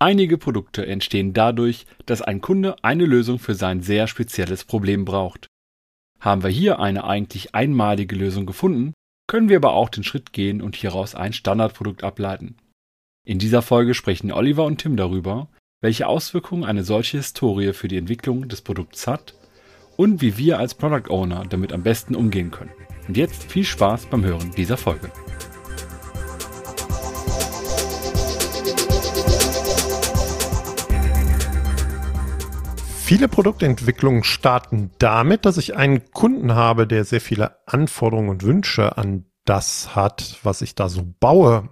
Einige Produkte entstehen dadurch, dass ein Kunde eine Lösung für sein sehr spezielles Problem braucht. Haben wir hier eine eigentlich einmalige Lösung gefunden, können wir aber auch den Schritt gehen und hieraus ein Standardprodukt ableiten. In dieser Folge sprechen Oliver und Tim darüber, welche Auswirkungen eine solche Historie für die Entwicklung des Produkts hat und wie wir als Product Owner damit am besten umgehen können. Und jetzt viel Spaß beim Hören dieser Folge. Viele Produktentwicklungen starten damit, dass ich einen Kunden habe, der sehr viele Anforderungen und Wünsche an das hat, was ich da so baue.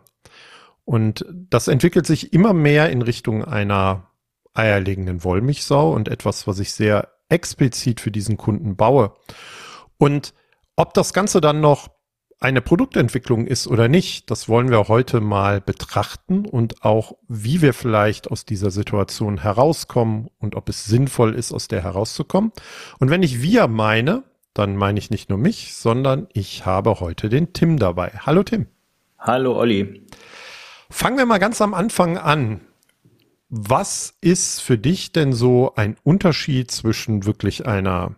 Und das entwickelt sich immer mehr in Richtung einer eierlegenden Wollmilchsau und etwas, was ich sehr explizit für diesen Kunden baue. Und ob das Ganze dann noch eine Produktentwicklung ist oder nicht, das wollen wir heute mal betrachten und auch, wie wir vielleicht aus dieser Situation herauskommen und ob es sinnvoll ist, aus der herauszukommen. Und wenn ich wir meine, dann meine ich nicht nur mich, sondern ich habe heute den Tim dabei. Hallo Tim. Hallo Olli. Fangen wir mal ganz am Anfang an. Was ist für dich denn so ein Unterschied zwischen wirklich einer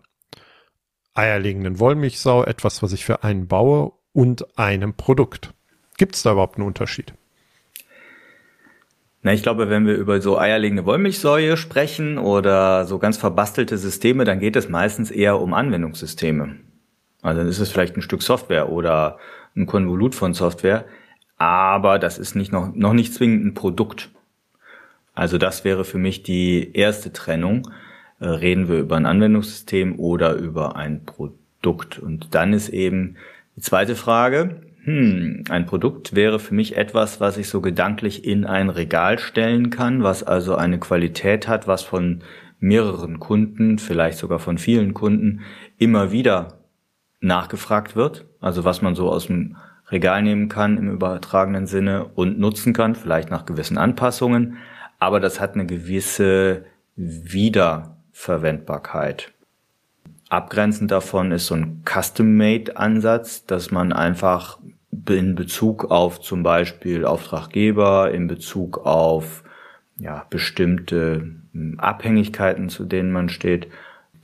eierlegenden Wollmilchsau, etwas, was ich für einen baue, und einem Produkt. Gibt es da überhaupt einen Unterschied? Na, ich glaube, wenn wir über so eierlegende Wollmilchsäue sprechen oder so ganz verbastelte Systeme, dann geht es meistens eher um Anwendungssysteme. Also dann ist es vielleicht ein Stück Software oder ein Konvolut von Software, aber das ist nicht noch, noch nicht zwingend ein Produkt. Also das wäre für mich die erste Trennung. Äh, reden wir über ein Anwendungssystem oder über ein Produkt. Und dann ist eben die zweite Frage, hm, ein Produkt wäre für mich etwas, was ich so gedanklich in ein Regal stellen kann, was also eine Qualität hat, was von mehreren Kunden, vielleicht sogar von vielen Kunden, immer wieder nachgefragt wird. Also was man so aus dem Regal nehmen kann im übertragenen Sinne und nutzen kann, vielleicht nach gewissen Anpassungen. Aber das hat eine gewisse Wiederverwendbarkeit. Abgrenzend davon ist so ein Custom-Made-Ansatz, dass man einfach in Bezug auf zum Beispiel Auftraggeber, in Bezug auf ja, bestimmte hm, Abhängigkeiten, zu denen man steht,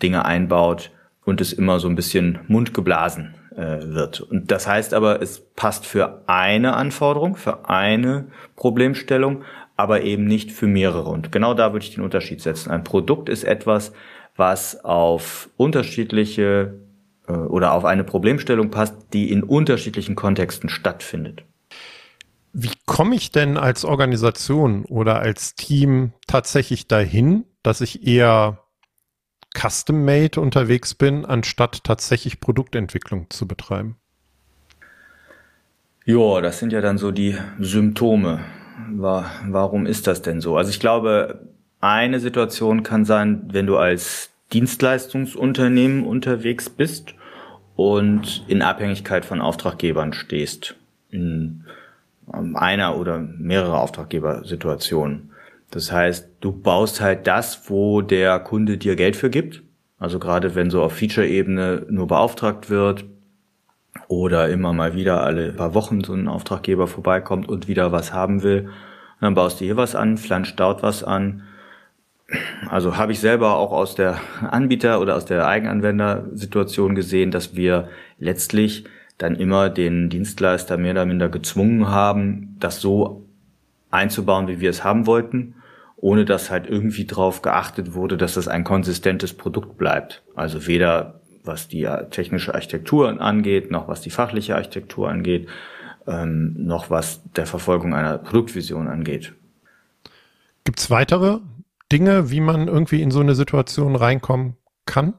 Dinge einbaut und es immer so ein bisschen mundgeblasen äh, wird. Und das heißt aber, es passt für eine Anforderung, für eine Problemstellung, aber eben nicht für mehrere. Und genau da würde ich den Unterschied setzen. Ein Produkt ist etwas, was auf unterschiedliche äh, oder auf eine Problemstellung passt, die in unterschiedlichen Kontexten stattfindet. Wie komme ich denn als Organisation oder als Team tatsächlich dahin, dass ich eher custom-made unterwegs bin, anstatt tatsächlich Produktentwicklung zu betreiben? Ja, das sind ja dann so die Symptome. Warum ist das denn so? Also ich glaube, eine Situation kann sein, wenn du als Dienstleistungsunternehmen unterwegs bist und in Abhängigkeit von Auftraggebern stehst. In einer oder mehrere Auftraggebersituationen. Das heißt, du baust halt das, wo der Kunde dir Geld für gibt. Also gerade wenn so auf Feature-Ebene nur beauftragt wird oder immer mal wieder alle paar Wochen so ein Auftraggeber vorbeikommt und wieder was haben will, dann baust du hier was an, flanscht dort was an also habe ich selber auch aus der Anbieter- oder aus der Eigenanwendersituation gesehen, dass wir letztlich dann immer den Dienstleister mehr oder minder gezwungen haben, das so einzubauen, wie wir es haben wollten, ohne dass halt irgendwie darauf geachtet wurde, dass das ein konsistentes Produkt bleibt. Also weder was die technische Architektur angeht, noch was die fachliche Architektur angeht, ähm, noch was der Verfolgung einer Produktvision angeht. Gibt es weitere Dinge, wie man irgendwie in so eine Situation reinkommen kann?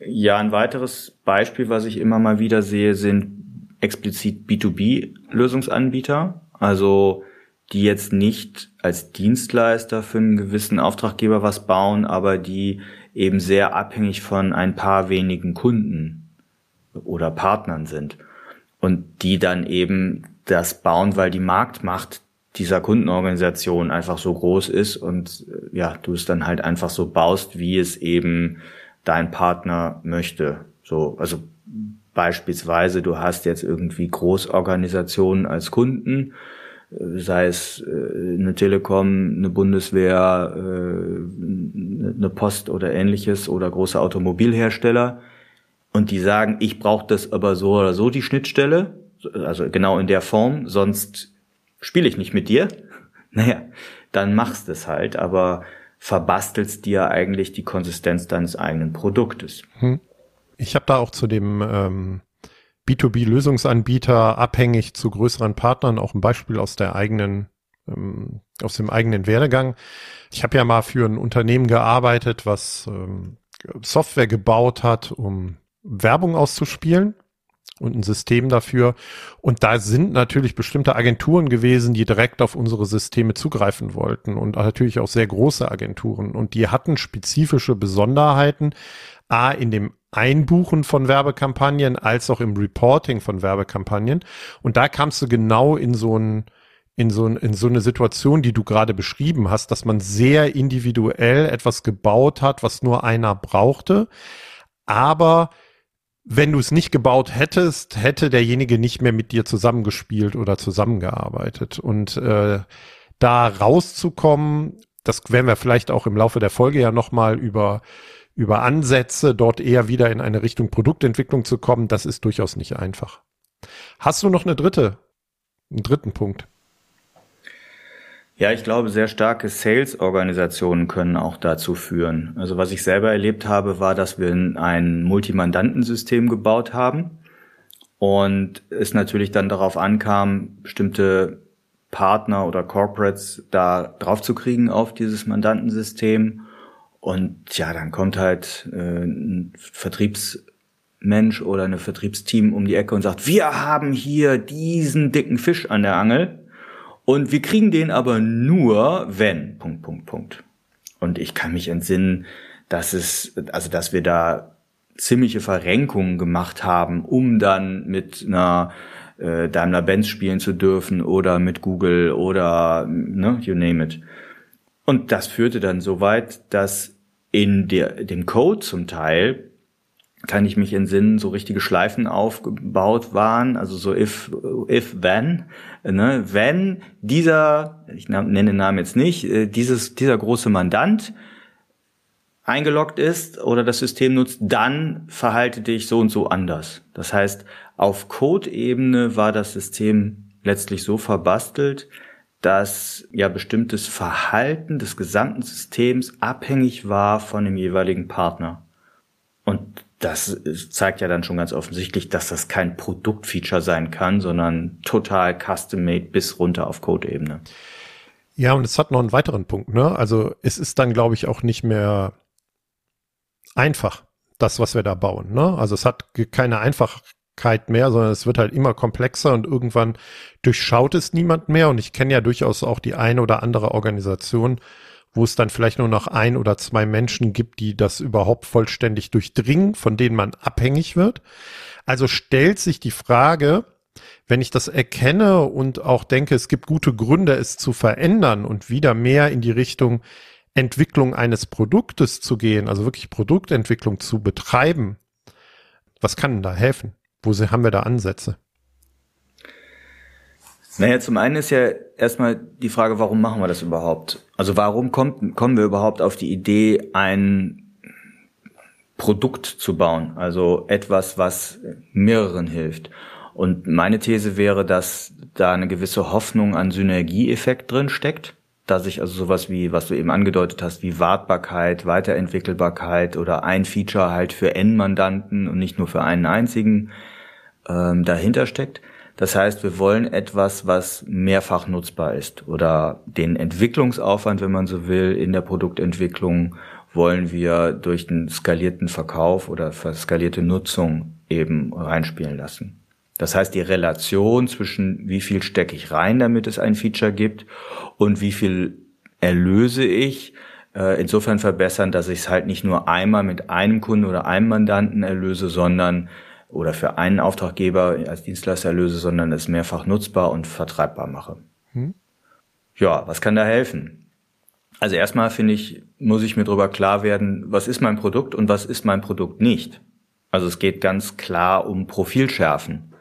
Ja, ein weiteres Beispiel, was ich immer mal wieder sehe, sind explizit B2B-Lösungsanbieter. Also die jetzt nicht als Dienstleister für einen gewissen Auftraggeber was bauen, aber die eben sehr abhängig von ein paar wenigen Kunden oder Partnern sind. Und die dann eben das bauen, weil die Marktmacht dieser Kundenorganisation einfach so groß ist und äh, ja, du es dann halt einfach so baust, wie es eben dein Partner möchte. So, also beispielsweise, du hast jetzt irgendwie Großorganisationen als Kunden, sei es äh, eine Telekom, eine Bundeswehr, äh, eine Post oder ähnliches oder große Automobilhersteller und die sagen, ich brauche das aber so oder so die Schnittstelle, also genau in der Form, sonst spiele ich nicht mit dir. Naja, dann machst es halt, aber verbastelst dir eigentlich die Konsistenz deines eigenen Produktes. Hm. Ich habe da auch zu dem ähm, B2B-Lösungsanbieter abhängig zu größeren Partnern auch ein Beispiel aus der eigenen ähm, aus dem eigenen Werdegang. Ich habe ja mal für ein Unternehmen gearbeitet, was ähm, Software gebaut hat, um Werbung auszuspielen und ein System dafür. Und da sind natürlich bestimmte Agenturen gewesen, die direkt auf unsere Systeme zugreifen wollten und natürlich auch sehr große Agenturen. Und die hatten spezifische Besonderheiten, A, in dem Einbuchen von Werbekampagnen als auch im Reporting von Werbekampagnen. Und da kamst du genau in so ein in so, in so eine Situation, die du gerade beschrieben hast, dass man sehr individuell etwas gebaut hat, was nur einer brauchte. Aber wenn du es nicht gebaut hättest, hätte derjenige nicht mehr mit dir zusammengespielt oder zusammengearbeitet. Und äh, da rauszukommen, das werden wir vielleicht auch im Laufe der Folge ja nochmal über, über Ansätze, dort eher wieder in eine Richtung Produktentwicklung zu kommen, das ist durchaus nicht einfach. Hast du noch eine dritte, einen dritten Punkt? Ja, ich glaube, sehr starke Sales-Organisationen können auch dazu führen. Also was ich selber erlebt habe, war, dass wir ein Multimandantensystem gebaut haben und es natürlich dann darauf ankam, bestimmte Partner oder Corporates da drauf zu kriegen auf dieses Mandantensystem. Und ja, dann kommt halt äh, ein Vertriebsmensch oder eine Vertriebsteam um die Ecke und sagt, wir haben hier diesen dicken Fisch an der Angel und wir kriegen den aber nur, wenn, Punkt, Punkt, Punkt. Und ich kann mich entsinnen, dass es, also dass wir da ziemliche Verrenkungen gemacht haben, um dann mit einer äh, Daimler-Benz spielen zu dürfen oder mit Google oder, ne, you name it. Und das führte dann so weit, dass in der, dem Code zum Teil kann ich mich entsinnen, so richtige Schleifen aufgebaut waren, also so if, if, then, ne, wenn dieser, ich nenne den Namen jetzt nicht, äh, dieses, dieser große Mandant eingeloggt ist oder das System nutzt, dann verhalte dich so und so anders. Das heißt, auf Code-Ebene war das System letztlich so verbastelt, dass ja bestimmtes Verhalten des gesamten Systems abhängig war von dem jeweiligen Partner. Und das zeigt ja dann schon ganz offensichtlich, dass das kein Produktfeature sein kann, sondern total custom-made bis runter auf Code-Ebene. Ja, und es hat noch einen weiteren Punkt, ne? Also es ist dann, glaube ich, auch nicht mehr einfach, das, was wir da bauen, ne? Also es hat keine Einfachkeit mehr, sondern es wird halt immer komplexer und irgendwann durchschaut es niemand mehr. Und ich kenne ja durchaus auch die eine oder andere Organisation, wo es dann vielleicht nur noch ein oder zwei Menschen gibt, die das überhaupt vollständig durchdringen, von denen man abhängig wird. Also stellt sich die Frage, wenn ich das erkenne und auch denke, es gibt gute Gründe, es zu verändern und wieder mehr in die Richtung Entwicklung eines Produktes zu gehen, also wirklich Produktentwicklung zu betreiben, was kann denn da helfen? Wo haben wir da Ansätze? Naja, zum einen ist ja erstmal die Frage, warum machen wir das überhaupt? Also warum kommt, kommen wir überhaupt auf die Idee, ein Produkt zu bauen? Also etwas, was mehreren hilft. Und meine These wäre, dass da eine gewisse Hoffnung an Synergieeffekt drin steckt, dass ich also sowas wie, was du eben angedeutet hast, wie Wartbarkeit, Weiterentwickelbarkeit oder ein Feature halt für N-Mandanten und nicht nur für einen einzigen ähm, dahinter steckt. Das heißt, wir wollen etwas, was mehrfach nutzbar ist oder den Entwicklungsaufwand, wenn man so will, in der Produktentwicklung wollen wir durch den skalierten Verkauf oder skalierte Nutzung eben reinspielen lassen. Das heißt, die Relation zwischen wie viel stecke ich rein, damit es ein Feature gibt und wie viel erlöse ich, äh, insofern verbessern, dass ich es halt nicht nur einmal mit einem Kunden oder einem Mandanten erlöse, sondern oder für einen Auftraggeber als Dienstleister löse, sondern es mehrfach nutzbar und vertreibbar mache. Hm. Ja, was kann da helfen? Also erstmal finde ich, muss ich mir darüber klar werden, was ist mein Produkt und was ist mein Produkt nicht. Also es geht ganz klar um Profilschärfen,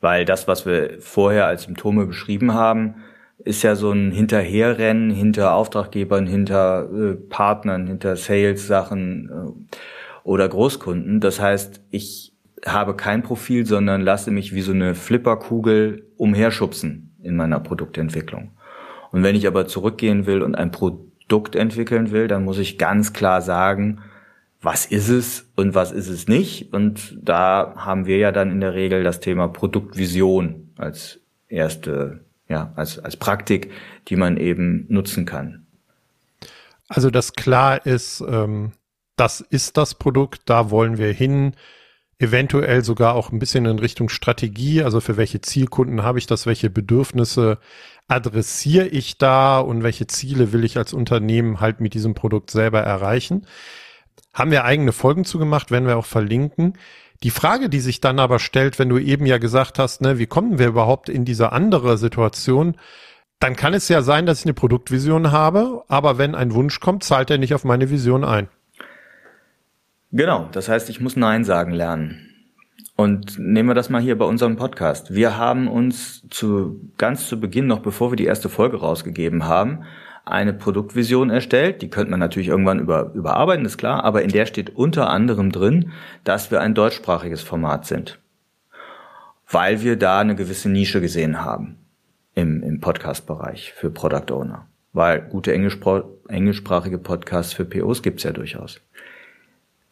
weil das, was wir vorher als Symptome beschrieben haben, ist ja so ein Hinterherrennen hinter Auftraggebern, hinter äh, Partnern, hinter Sales-Sachen äh, oder Großkunden. Das heißt, ich habe kein Profil, sondern lasse mich wie so eine Flipperkugel umherschubsen in meiner Produktentwicklung. Und wenn ich aber zurückgehen will und ein Produkt entwickeln will, dann muss ich ganz klar sagen, was ist es und was ist es nicht. Und da haben wir ja dann in der Regel das Thema Produktvision als erste, ja, als, als Praktik, die man eben nutzen kann. Also, dass klar ist, ähm, das ist das Produkt, da wollen wir hin, eventuell sogar auch ein bisschen in Richtung Strategie, also für welche Zielkunden habe ich das, welche Bedürfnisse adressiere ich da und welche Ziele will ich als Unternehmen halt mit diesem Produkt selber erreichen. Haben wir eigene Folgen zugemacht, werden wir auch verlinken. Die Frage, die sich dann aber stellt, wenn du eben ja gesagt hast, ne, wie kommen wir überhaupt in diese andere Situation, dann kann es ja sein, dass ich eine Produktvision habe, aber wenn ein Wunsch kommt, zahlt er nicht auf meine Vision ein. Genau, das heißt, ich muss Nein sagen lernen. Und nehmen wir das mal hier bei unserem Podcast. Wir haben uns zu, ganz zu Beginn, noch bevor wir die erste Folge rausgegeben haben, eine Produktvision erstellt. Die könnte man natürlich irgendwann über, überarbeiten, ist klar, aber in der steht unter anderem drin, dass wir ein deutschsprachiges Format sind. Weil wir da eine gewisse Nische gesehen haben im, im Podcast-Bereich für Product Owner. Weil gute englischsprachige Podcasts für POs gibt's ja durchaus.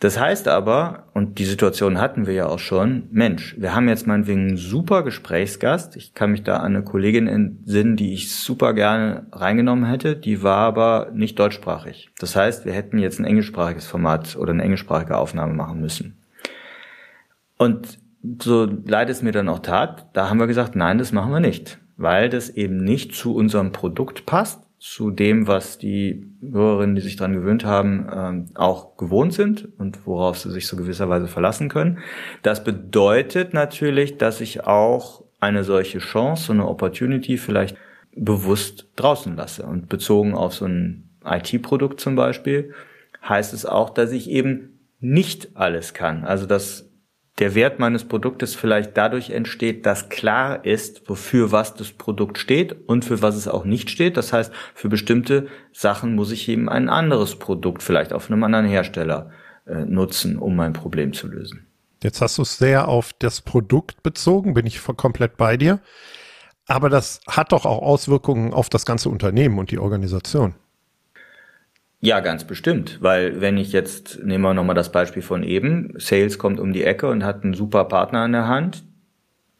Das heißt aber, und die Situation hatten wir ja auch schon, Mensch, wir haben jetzt meinetwegen einen super Gesprächsgast. Ich kann mich da an eine Kollegin entsinnen, die ich super gerne reingenommen hätte. Die war aber nicht deutschsprachig. Das heißt, wir hätten jetzt ein englischsprachiges Format oder eine englischsprachige Aufnahme machen müssen. Und so leid es mir dann auch tat, da haben wir gesagt, nein, das machen wir nicht, weil das eben nicht zu unserem Produkt passt zu dem, was die Hörerinnen, die sich daran gewöhnt haben, ähm, auch gewohnt sind und worauf sie sich so gewisserweise verlassen können. Das bedeutet natürlich, dass ich auch eine solche Chance, so eine Opportunity vielleicht bewusst draußen lasse. Und bezogen auf so ein IT-Produkt zum Beispiel, heißt es auch, dass ich eben nicht alles kann. Also dass der Wert meines Produktes vielleicht dadurch entsteht, dass klar ist, wofür was das Produkt steht und für was es auch nicht steht. Das heißt, für bestimmte Sachen muss ich eben ein anderes Produkt vielleicht auf einem anderen Hersteller äh, nutzen, um mein Problem zu lösen. Jetzt hast du es sehr auf das Produkt bezogen, bin ich komplett bei dir. Aber das hat doch auch Auswirkungen auf das ganze Unternehmen und die Organisation. Ja, ganz bestimmt, weil wenn ich jetzt, nehmen wir nochmal das Beispiel von eben, Sales kommt um die Ecke und hat einen super Partner an der Hand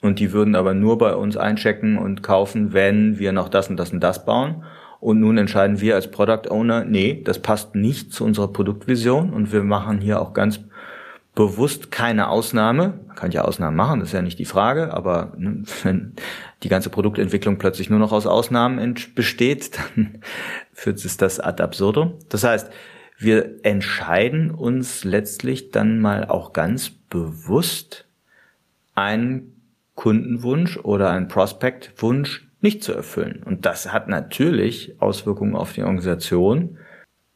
und die würden aber nur bei uns einchecken und kaufen, wenn wir noch das und das und das bauen. Und nun entscheiden wir als Product Owner, nee, das passt nicht zu unserer Produktvision und wir machen hier auch ganz bewusst keine Ausnahme. Man kann ja Ausnahmen machen, das ist ja nicht die Frage, aber ne, wenn die ganze Produktentwicklung plötzlich nur noch aus Ausnahmen besteht, dann führt es das ad absurdum. Das heißt, wir entscheiden uns letztlich dann mal auch ganz bewusst einen Kundenwunsch oder einen Prospectwunsch nicht zu erfüllen. Und das hat natürlich Auswirkungen auf die Organisation,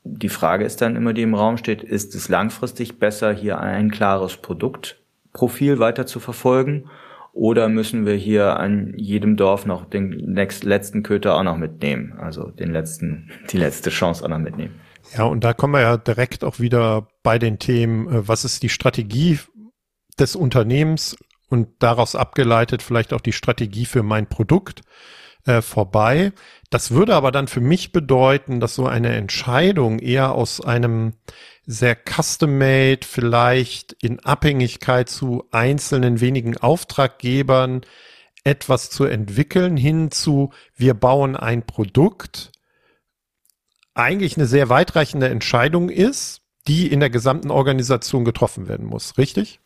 die Frage ist dann immer, die im Raum steht, ist es langfristig besser, hier ein klares Produktprofil weiter zu verfolgen? Oder müssen wir hier an jedem Dorf noch den letzten Köter auch noch mitnehmen? Also den letzten, die letzte Chance auch noch mitnehmen. Ja, und da kommen wir ja direkt auch wieder bei den Themen, äh, was ist die Strategie des Unternehmens und daraus abgeleitet vielleicht auch die Strategie für mein Produkt äh, vorbei. Das würde aber dann für mich bedeuten, dass so eine Entscheidung eher aus einem sehr custom-made, vielleicht in Abhängigkeit zu einzelnen wenigen Auftraggebern etwas zu entwickeln, hin zu, wir bauen ein Produkt, eigentlich eine sehr weitreichende Entscheidung ist, die in der gesamten Organisation getroffen werden muss, richtig?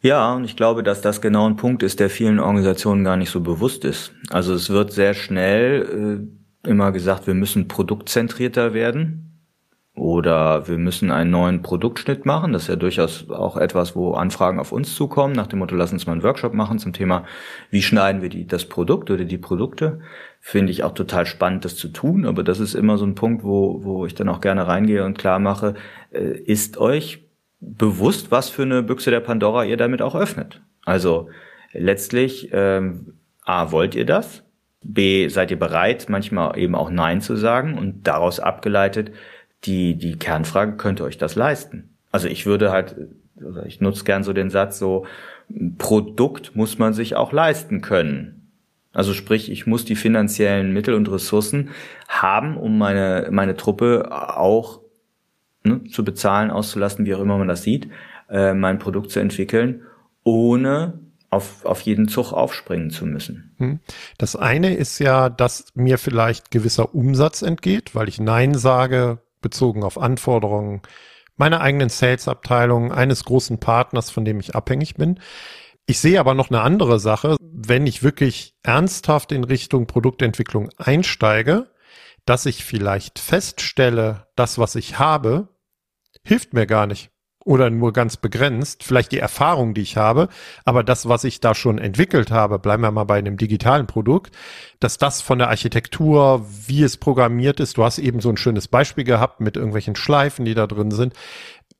Ja, und ich glaube, dass das genau ein Punkt ist, der vielen Organisationen gar nicht so bewusst ist. Also es wird sehr schnell äh, immer gesagt, wir müssen produktzentrierter werden oder wir müssen einen neuen Produktschnitt machen. Das ist ja durchaus auch etwas, wo Anfragen auf uns zukommen, nach dem Motto, lass uns mal einen Workshop machen zum Thema, wie schneiden wir die, das Produkt oder die Produkte. Finde ich auch total spannend, das zu tun, aber das ist immer so ein Punkt, wo, wo ich dann auch gerne reingehe und klar mache, äh, ist euch bewusst, was für eine Büchse der Pandora ihr damit auch öffnet. Also letztlich, ähm, A, wollt ihr das? B, seid ihr bereit, manchmal eben auch Nein zu sagen und daraus abgeleitet, die, die Kernfrage, könnt ihr euch das leisten? Also ich würde halt, ich nutze gern so den Satz so, Produkt muss man sich auch leisten können. Also sprich, ich muss die finanziellen Mittel und Ressourcen haben, um meine, meine Truppe auch ne, zu bezahlen, auszulasten, wie auch immer man das sieht, äh, mein Produkt zu entwickeln, ohne auf, auf jeden Zug aufspringen zu müssen. Hm. Das eine ist ja, dass mir vielleicht gewisser Umsatz entgeht, weil ich Nein sage, bezogen auf Anforderungen meiner eigenen Sales-Abteilung, eines großen Partners, von dem ich abhängig bin. Ich sehe aber noch eine andere Sache. Wenn ich wirklich ernsthaft in Richtung Produktentwicklung einsteige, dass ich vielleicht feststelle, das, was ich habe, hilft mir gar nicht oder nur ganz begrenzt, vielleicht die Erfahrung, die ich habe, aber das, was ich da schon entwickelt habe, bleiben wir mal bei einem digitalen Produkt, dass das von der Architektur, wie es programmiert ist, du hast eben so ein schönes Beispiel gehabt mit irgendwelchen Schleifen, die da drin sind,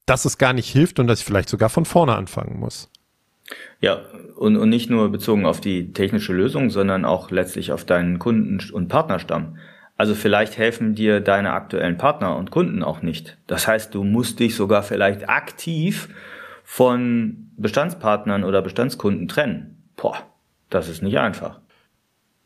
dass es gar nicht hilft und dass ich vielleicht sogar von vorne anfangen muss. Ja, und, und nicht nur bezogen auf die technische Lösung, sondern auch letztlich auf deinen Kunden- und Partnerstamm. Also vielleicht helfen dir deine aktuellen Partner und Kunden auch nicht. Das heißt, du musst dich sogar vielleicht aktiv von Bestandspartnern oder Bestandskunden trennen. Boah, das ist nicht einfach.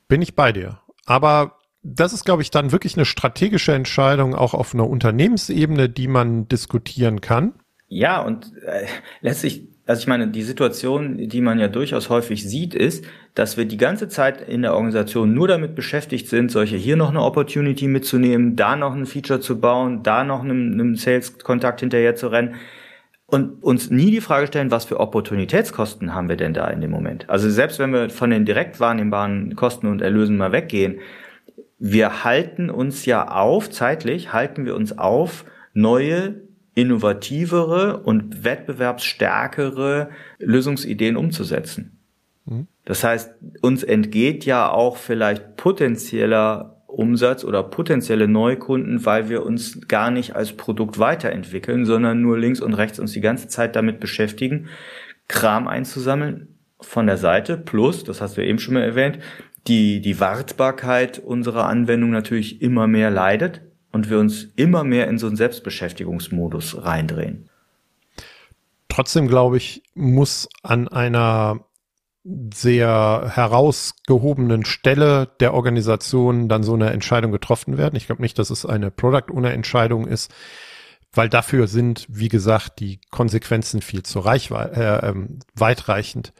Bin ich bei dir. Aber das ist, glaube ich, dann wirklich eine strategische Entscheidung auch auf einer Unternehmensebene, die man diskutieren kann. Ja, und äh, letztlich also ich meine, die Situation, die man ja durchaus häufig sieht, ist, dass wir die ganze Zeit in der Organisation nur damit beschäftigt sind, solche hier noch eine Opportunity mitzunehmen, da noch ein Feature zu bauen, da noch einem, einem Sales-Kontakt hinterher zu rennen und uns nie die Frage stellen, was für Opportunitätskosten haben wir denn da in dem Moment? Also selbst wenn wir von den direkt wahrnehmbaren Kosten und Erlösen mal weggehen, wir halten uns ja auf, zeitlich halten wir uns auf, neue innovativere und wettbewerbsstärkere Lösungsideen umzusetzen. Das heißt, uns entgeht ja auch vielleicht potenzieller Umsatz oder potenzielle Neukunden, weil wir uns gar nicht als Produkt weiterentwickeln, sondern nur links und rechts uns die ganze Zeit damit beschäftigen, Kram einzusammeln von der Seite. Plus, das hast du eben schon mal erwähnt, die, die Wartbarkeit unserer Anwendung natürlich immer mehr leidet und wir uns immer mehr in so einen Selbstbeschäftigungsmodus reindrehen. Trotzdem glaube ich, muss an einer sehr herausgehobenen Stelle der Organisation dann so eine Entscheidung getroffen werden. Ich glaube nicht, dass es eine Product Owner Entscheidung ist, weil dafür sind, wie gesagt, die Konsequenzen viel zu reichwe äh, ähm, weitreichend.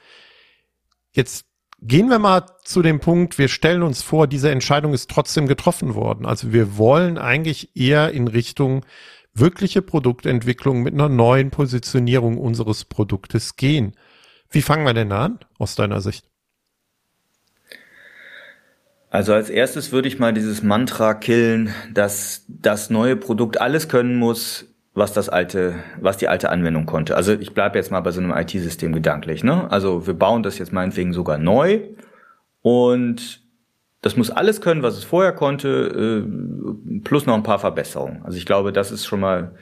Jetzt Gehen wir mal zu dem Punkt, wir stellen uns vor, diese Entscheidung ist trotzdem getroffen worden. Also wir wollen eigentlich eher in Richtung wirkliche Produktentwicklung mit einer neuen Positionierung unseres Produktes gehen. Wie fangen wir denn an, aus deiner Sicht? Also als erstes würde ich mal dieses Mantra killen, dass das neue Produkt alles können muss, was das alte, was die alte Anwendung konnte. Also ich bleibe jetzt mal bei so einem IT-System gedanklich. Ne? Also wir bauen das jetzt meinetwegen sogar neu und das muss alles können, was es vorher konnte, äh, plus noch ein paar Verbesserungen. Also ich glaube, das ist schon mal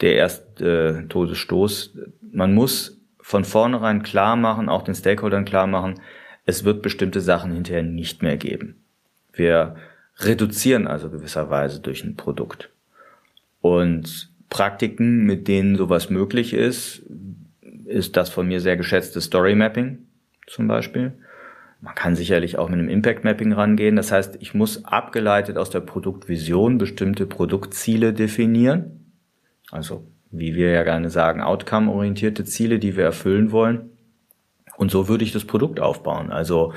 der erste äh, Todesstoß. Man muss von vornherein klar machen, auch den Stakeholdern klar machen, es wird bestimmte Sachen hinterher nicht mehr geben. Wir reduzieren also gewisserweise durch ein Produkt. Und Praktiken, mit denen sowas möglich ist, ist das von mir sehr geschätzte Story Mapping zum Beispiel. Man kann sicherlich auch mit einem Impact Mapping rangehen. Das heißt, ich muss abgeleitet aus der Produktvision bestimmte Produktziele definieren. Also, wie wir ja gerne sagen, outcome-orientierte Ziele, die wir erfüllen wollen. Und so würde ich das Produkt aufbauen. Also,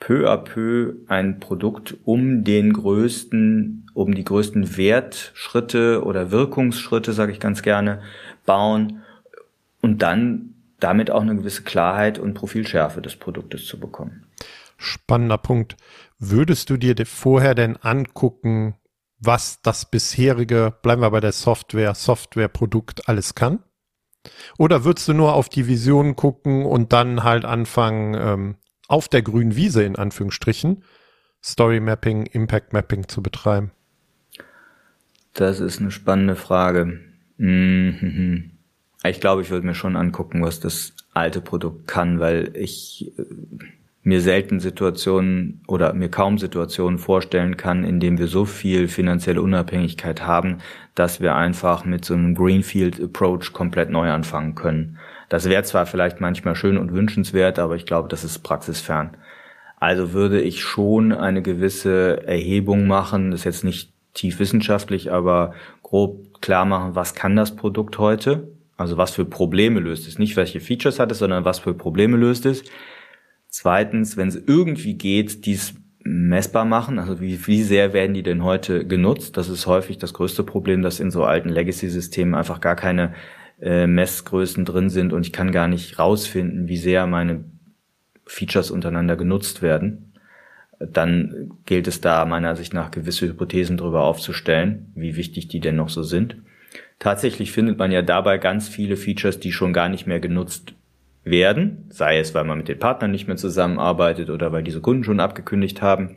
peu à peu ein Produkt um den größten, um die größten Wertschritte oder Wirkungsschritte, sage ich ganz gerne, bauen und dann damit auch eine gewisse Klarheit und Profilschärfe des Produktes zu bekommen. Spannender Punkt. Würdest du dir vorher denn angucken, was das bisherige, bleiben wir bei der Software, Softwareprodukt alles kann? Oder würdest du nur auf die Vision gucken und dann halt anfangen, ähm, auf der grünen Wiese in Anführungsstrichen Story Mapping, Impact Mapping zu betreiben? Das ist eine spannende Frage. Mhm. Ich glaube, ich würde mir schon angucken, was das alte Produkt kann, weil ich, mir selten Situationen oder mir kaum Situationen vorstellen kann, in denen wir so viel finanzielle Unabhängigkeit haben, dass wir einfach mit so einem Greenfield Approach komplett neu anfangen können. Das wäre zwar vielleicht manchmal schön und wünschenswert, aber ich glaube, das ist praxisfern. Also würde ich schon eine gewisse Erhebung machen, das ist jetzt nicht tief wissenschaftlich, aber grob klar machen, was kann das Produkt heute? Also was für Probleme löst es? Nicht welche Features hat es, sondern was für Probleme löst es? Zweitens, wenn es irgendwie geht, dies messbar machen. Also wie, wie sehr werden die denn heute genutzt? Das ist häufig das größte Problem, dass in so alten Legacy-Systemen einfach gar keine äh, Messgrößen drin sind und ich kann gar nicht rausfinden, wie sehr meine Features untereinander genutzt werden. Dann gilt es da meiner Sicht nach gewisse Hypothesen darüber aufzustellen, wie wichtig die denn noch so sind. Tatsächlich findet man ja dabei ganz viele Features, die schon gar nicht mehr genutzt werden, sei es, weil man mit den Partnern nicht mehr zusammenarbeitet oder weil diese Kunden schon abgekündigt haben.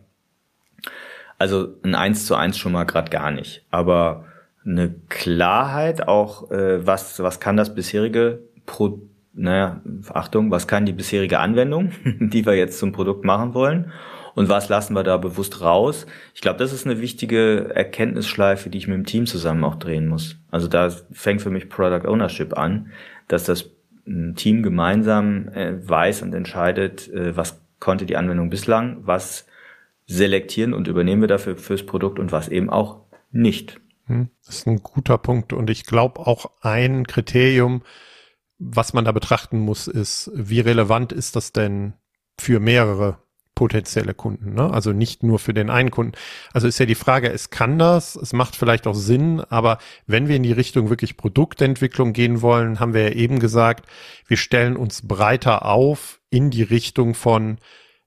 Also ein Eins zu eins schon mal gerade gar nicht. Aber eine Klarheit auch, äh, was, was kann das bisherige Pro, naja, Achtung, was kann die bisherige Anwendung, die wir jetzt zum Produkt machen wollen und was lassen wir da bewusst raus. Ich glaube, das ist eine wichtige Erkenntnisschleife, die ich mit dem Team zusammen auch drehen muss. Also da fängt für mich Product Ownership an, dass das ein Team gemeinsam äh, weiß und entscheidet, äh, was konnte die Anwendung bislang, was selektieren und übernehmen wir dafür fürs Produkt und was eben auch nicht. Hm, das ist ein guter Punkt und ich glaube auch ein Kriterium, was man da betrachten muss, ist, wie relevant ist das denn für mehrere potenzielle Kunden, ne? Also nicht nur für den einen Kunden. Also ist ja die Frage, es kann das, es macht vielleicht auch Sinn, aber wenn wir in die Richtung wirklich Produktentwicklung gehen wollen, haben wir ja eben gesagt, wir stellen uns breiter auf in die Richtung von,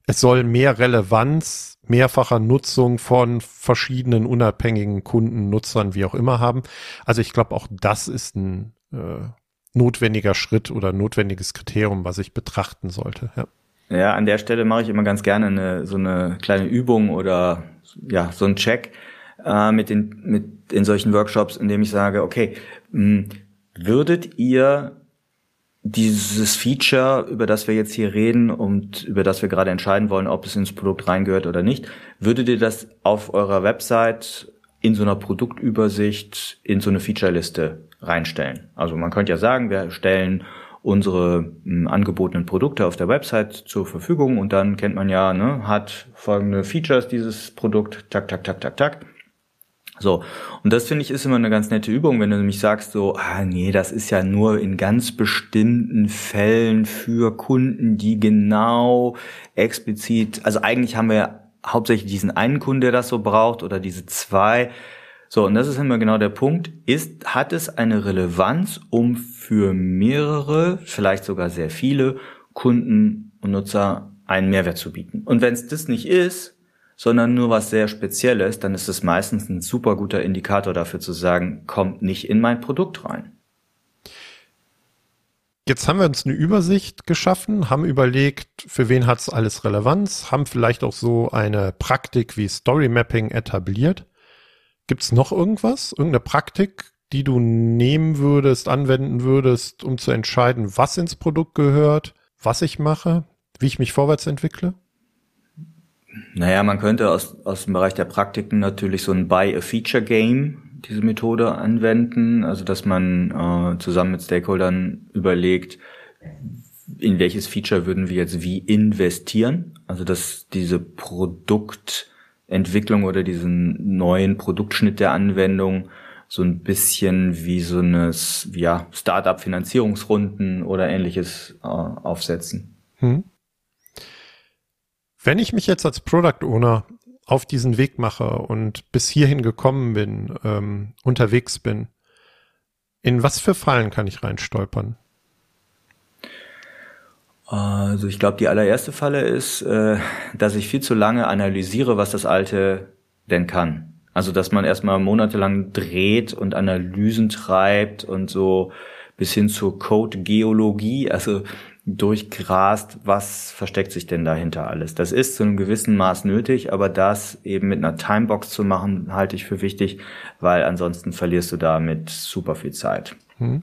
es soll mehr Relevanz, mehrfacher Nutzung von verschiedenen unabhängigen Kunden, Nutzern, wie auch immer haben. Also ich glaube, auch das ist ein äh, notwendiger Schritt oder notwendiges Kriterium, was ich betrachten sollte. Ja. Ja, an der Stelle mache ich immer ganz gerne eine, so eine kleine Übung oder ja, so ein Check äh, mit den mit in solchen Workshops, in dem ich sage, okay, mh, hm, würdet ihr dieses Feature, über das wir jetzt hier reden und über das wir gerade entscheiden wollen, ob es ins Produkt reingehört oder nicht, würdet ihr das auf eurer Website in so einer Produktübersicht in so eine Featureliste reinstellen? Also man könnte ja sagen, wir stellen unsere m, hm, angebotenen Produkte auf der Website zur Verfügung und dann kennt man ja, ne, hat folgende Features dieses Produkt, tak, tak, tak, tak, tak. So, und das finde ich ist immer eine ganz nette Übung, wenn du nämlich sagst so, ah nee, das ist ja nur in ganz bestimmten Fällen für Kunden, die genau explizit, also eigentlich haben wir hauptsächlich diesen einen Kunden, der das so braucht oder diese zwei. So, und das ist immer genau der Punkt. Ist, hat es eine Relevanz, um für mehrere, vielleicht sogar sehr viele Kunden und Nutzer einen Mehrwert zu bieten? Und wenn es das nicht ist, sondern nur was sehr Spezielles, dann ist es meistens ein super guter Indikator dafür zu sagen, kommt nicht in mein Produkt rein. Jetzt haben wir uns eine Übersicht geschaffen, haben überlegt, für wen hat es alles Relevanz, haben vielleicht auch so eine Praktik wie Story Mapping etabliert. Gibt es noch irgendwas? Irgendeine Praktik, die du nehmen würdest, anwenden würdest, um zu entscheiden, was ins Produkt gehört, was ich mache, wie ich mich vorwärts entwickle? Naja, man könnte aus, aus dem Bereich der Praktiken natürlich so ein Buy a Feature Game, diese Methode anwenden, also dass man äh, zusammen mit Stakeholdern überlegt, in welches Feature würden wir jetzt wie investieren, also dass diese Produkt Entwicklung oder diesen neuen Produktschnitt der Anwendung so ein bisschen wie so eine ja, Startup-Finanzierungsrunden oder ähnliches äh, aufsetzen. Hm. Wenn ich mich jetzt als Product Owner auf diesen Weg mache und bis hierhin gekommen bin, ähm, unterwegs bin, in was für Fallen kann ich reinstolpern? Also ich glaube, die allererste Falle ist, äh, dass ich viel zu lange analysiere, was das Alte denn kann. Also dass man erstmal monatelang dreht und Analysen treibt und so bis hin zur Code-Geologie, also durchgrast, was versteckt sich denn dahinter alles. Das ist zu einem gewissen Maß nötig, aber das eben mit einer Timebox zu machen, halte ich für wichtig, weil ansonsten verlierst du damit super viel Zeit. Hm.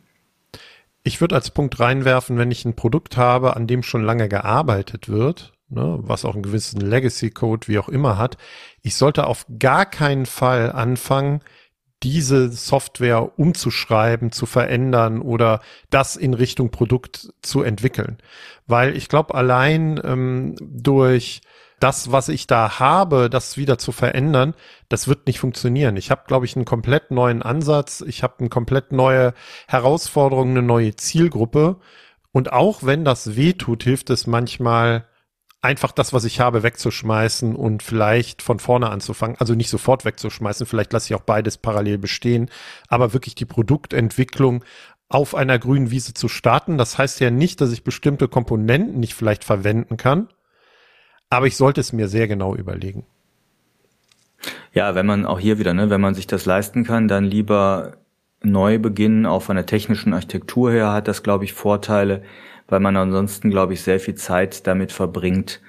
Ich würde als Punkt reinwerfen, wenn ich ein Produkt habe, an dem schon lange gearbeitet wird, ne, was auch einen gewissen Legacy-Code wie auch immer hat. Ich sollte auf gar keinen Fall anfangen, diese Software umzuschreiben, zu verändern oder das in Richtung Produkt zu entwickeln. Weil ich glaube, allein ähm, durch das, was ich da habe, das wieder zu verändern, das wird nicht funktionieren. Ich habe, glaube ich, einen komplett neuen Ansatz. Ich habe eine komplett neue Herausforderung, eine neue Zielgruppe. Und auch wenn das weh tut, hilft es manchmal, einfach das, was ich habe, wegzuschmeißen und vielleicht von vorne anzufangen. Also nicht sofort wegzuschmeißen, vielleicht lasse ich auch beides parallel bestehen, aber wirklich die Produktentwicklung auf einer grünen Wiese zu starten. Das heißt ja nicht, dass ich bestimmte Komponenten nicht vielleicht verwenden kann, aber ich sollte es mir sehr genau überlegen. Ja, wenn man auch hier wieder, ne, wenn man sich das leisten kann, dann lieber neu beginnen, auch von der technischen Architektur her hat das, glaube ich, Vorteile, weil man ansonsten, glaube ich, sehr viel Zeit damit verbringt,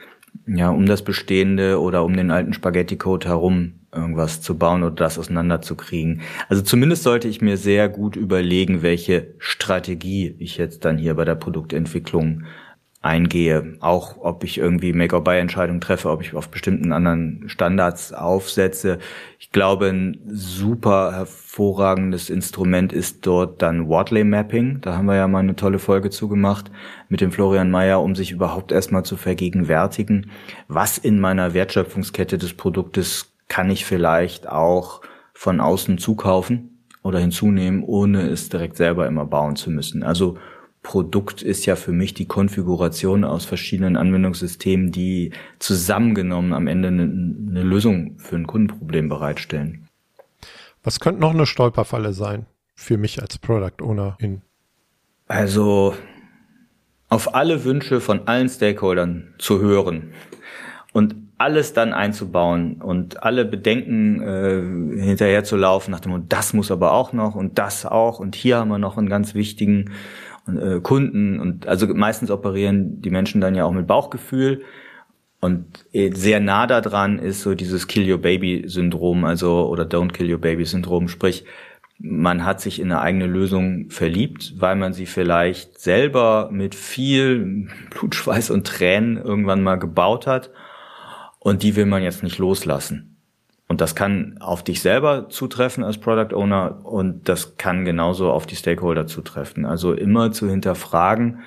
ja, um das Bestehende oder um den alten Spaghetti-Code herum irgendwas zu bauen oder das auseinanderzukriegen. Also zumindest sollte ich mir sehr gut überlegen, welche Strategie ich jetzt dann hier bei der Produktentwicklung eingehe. Auch ob ich irgendwie Make-or-Buy-Entscheidungen treffe, ob ich auf bestimmten anderen Standards aufsetze. Ich glaube, ein super hervorragendes Instrument ist dort dann Wordley Mapping. Da haben wir ja mal eine tolle Folge zugemacht mit dem Florian Mayer, um sich überhaupt erstmal zu vergegenwärtigen, was in meiner Wertschöpfungskette des Produktes kann ich vielleicht auch von außen zukaufen oder hinzunehmen, ohne es direkt selber immer bauen zu müssen. Also Produkt ist ja für mich die Konfiguration aus verschiedenen Anwendungssystemen, die zusammengenommen am Ende eine, eine Lösung für ein Kundenproblem bereitstellen. Was könnte noch eine Stolperfalle sein für mich als Product Owner in? Also auf alle Wünsche von allen Stakeholdern zu hören und alles dann einzubauen und alle Bedenken äh, hinterher zu laufen nach dem das muss aber auch noch und das auch und hier haben wir noch einen ganz wichtigen äh, Kunden und also meistens operieren die Menschen dann ja auch mit Bauchgefühl. Und sehr nah daran ist so dieses Kill Your Baby Syndrom, also oder Don't Kill Your Baby Syndrom, sprich man hat sich in eine eigene Lösung verliebt, weil man sie vielleicht selber mit viel Blutschweiß und Tränen irgendwann mal gebaut hat. Und die will man jetzt nicht loslassen. Und das kann auf dich selber zutreffen als Product Owner und das kann genauso auf die Stakeholder zutreffen. Also immer zu hinterfragen,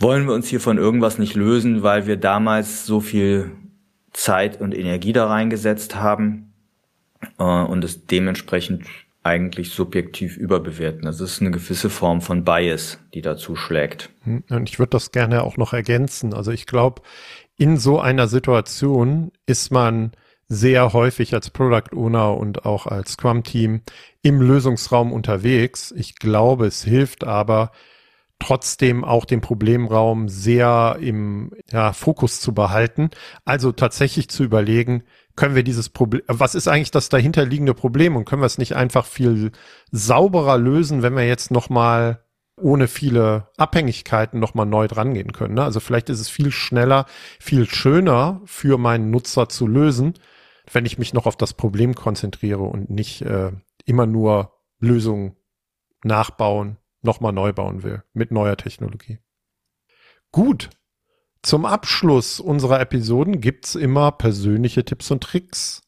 wollen wir uns hier von irgendwas nicht lösen, weil wir damals so viel Zeit und Energie da reingesetzt haben äh, und es dementsprechend eigentlich subjektiv überbewerten. Das ist eine gewisse Form von Bias, die dazu schlägt. Hm, und ich würde das gerne auch noch ergänzen. Also ich glaube, in so einer Situation ist man sehr häufig als Product Owner und auch als Scrum Team im Lösungsraum unterwegs. Ich glaube, es hilft aber trotzdem auch den Problemraum sehr im ja, Fokus zu behalten. Also tatsächlich zu überlegen, können wir dieses Problem, was ist eigentlich das dahinterliegende Problem und können wir es nicht einfach viel sauberer lösen, wenn wir jetzt nochmal ohne viele Abhängigkeiten nochmal neu drangehen können. Ne? Also vielleicht ist es viel schneller, viel schöner für meinen Nutzer zu lösen, wenn ich mich noch auf das Problem konzentriere und nicht äh, immer nur Lösungen nachbauen, nochmal neu bauen will mit neuer Technologie. Gut. Zum Abschluss unserer Episoden gibt's immer persönliche Tipps und Tricks.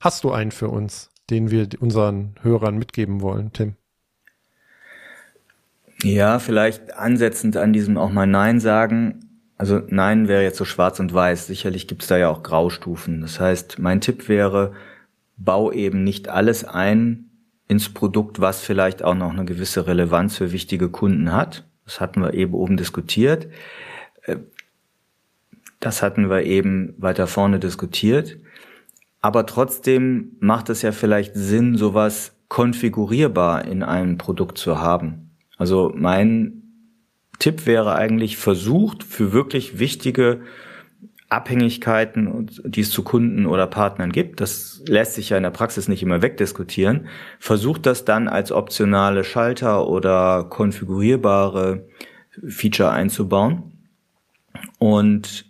Hast du einen für uns, den wir unseren Hörern mitgeben wollen, Tim? Ja, vielleicht ansetzend an diesem auch mal Nein sagen. Also nein wäre jetzt so schwarz und weiß. Sicherlich gibt es da ja auch Graustufen. Das heißt, mein Tipp wäre, bau eben nicht alles ein ins Produkt, was vielleicht auch noch eine gewisse Relevanz für wichtige Kunden hat. Das hatten wir eben oben diskutiert. Äh, das hatten wir eben weiter vorne diskutiert. Aber trotzdem macht es ja vielleicht Sinn, sowas konfigurierbar in einem Produkt zu haben. Also mein Tipp wäre eigentlich versucht, für wirklich wichtige Abhängigkeiten, die es zu Kunden oder Partnern gibt, das lässt sich ja in der Praxis nicht immer wegdiskutieren, versucht das dann als optionale Schalter oder konfigurierbare Feature einzubauen und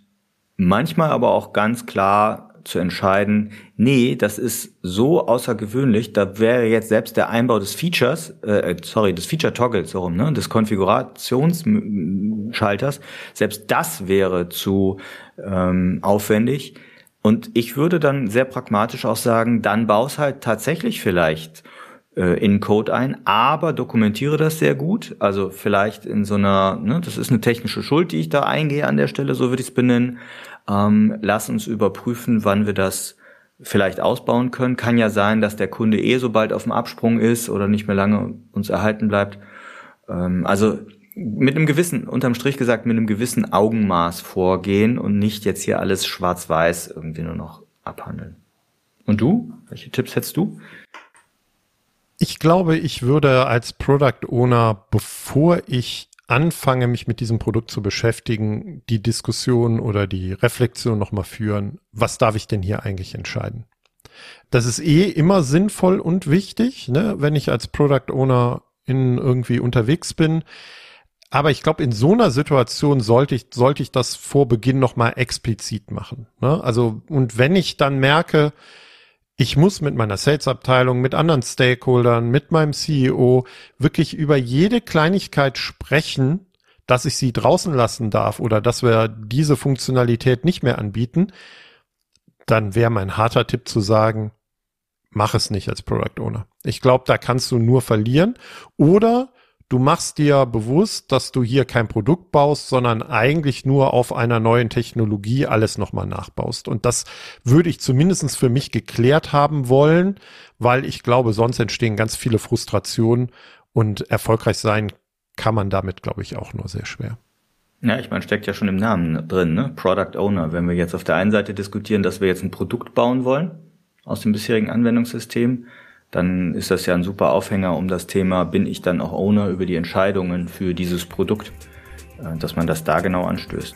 manchmal aber auch ganz klar zu entscheiden, nee, das ist so außergewöhnlich, da wäre jetzt selbst der Einbau des Features, äh, sorry, des Feature-Toggles, so rum, ne, des Konfigurationsschalters, selbst das wäre zu ähm, aufwendig. Und ich würde dann sehr pragmatisch auch sagen, dann baus halt tatsächlich vielleicht äh, in Code ein, aber dokumentiere das sehr gut. Also vielleicht in so einer, ne, das ist eine technische Schuld, die ich da eingehe an der Stelle, so würde ich es benennen. Ähm, lass uns überprüfen, wann wir das vielleicht ausbauen können. Kann ja sein, dass der Kunde eh so bald auf dem Absprung ist oder nicht mehr lange uns erhalten bleibt. Ähm, also mit einem gewissen, unterm Strich gesagt, mit einem gewissen Augenmaß vorgehen und nicht jetzt hier alles schwarz-weiß irgendwie nur noch abhandeln. Und du? Welche Tipps hättest du? Ich glaube, ich würde als Product Owner, bevor ich anfange, mich mit diesem Produkt zu beschäftigen, die Diskussion oder die Reflexion nochmal führen, was darf ich denn hier eigentlich entscheiden? Das ist eh immer sinnvoll und wichtig, ne, wenn ich als Product Owner in irgendwie unterwegs bin. Aber ich glaube, in so einer Situation sollte ich, sollte ich das vor Beginn nochmal explizit machen. Ne? Also, und wenn ich dann merke, ich muss mit meiner Sales-Abteilung, mit anderen Stakeholdern, mit meinem CEO wirklich über jede Kleinigkeit sprechen, dass ich sie draußen lassen darf oder dass wir diese Funktionalität nicht mehr anbieten, dann wäre mein harter Tipp zu sagen, mach es nicht als Product Owner. Ich glaube, da kannst du nur verlieren oder du machst dir bewusst, dass du hier kein Produkt baust, sondern eigentlich nur auf einer neuen Technologie alles nochmal nachbaust. Und das würde ich zumindestens für mich geklärt haben wollen, weil ich glaube, sonst entstehen ganz viele Frustrationen und erfolgreich sein kann man damit, glaube ich, auch nur sehr schwer. Ja, ich meine, steckt ja schon im Namen drin, ne? Product Owner. Wenn wir jetzt auf der einen Seite diskutieren, dass wir jetzt ein Produkt bauen wollen aus dem bisherigen Anwendungssystem, dann ist das ja ein super Aufhänger um das Thema, bin ich dann auch Owner über die Entscheidungen für dieses Produkt, äh, dass man das da genau anstößt.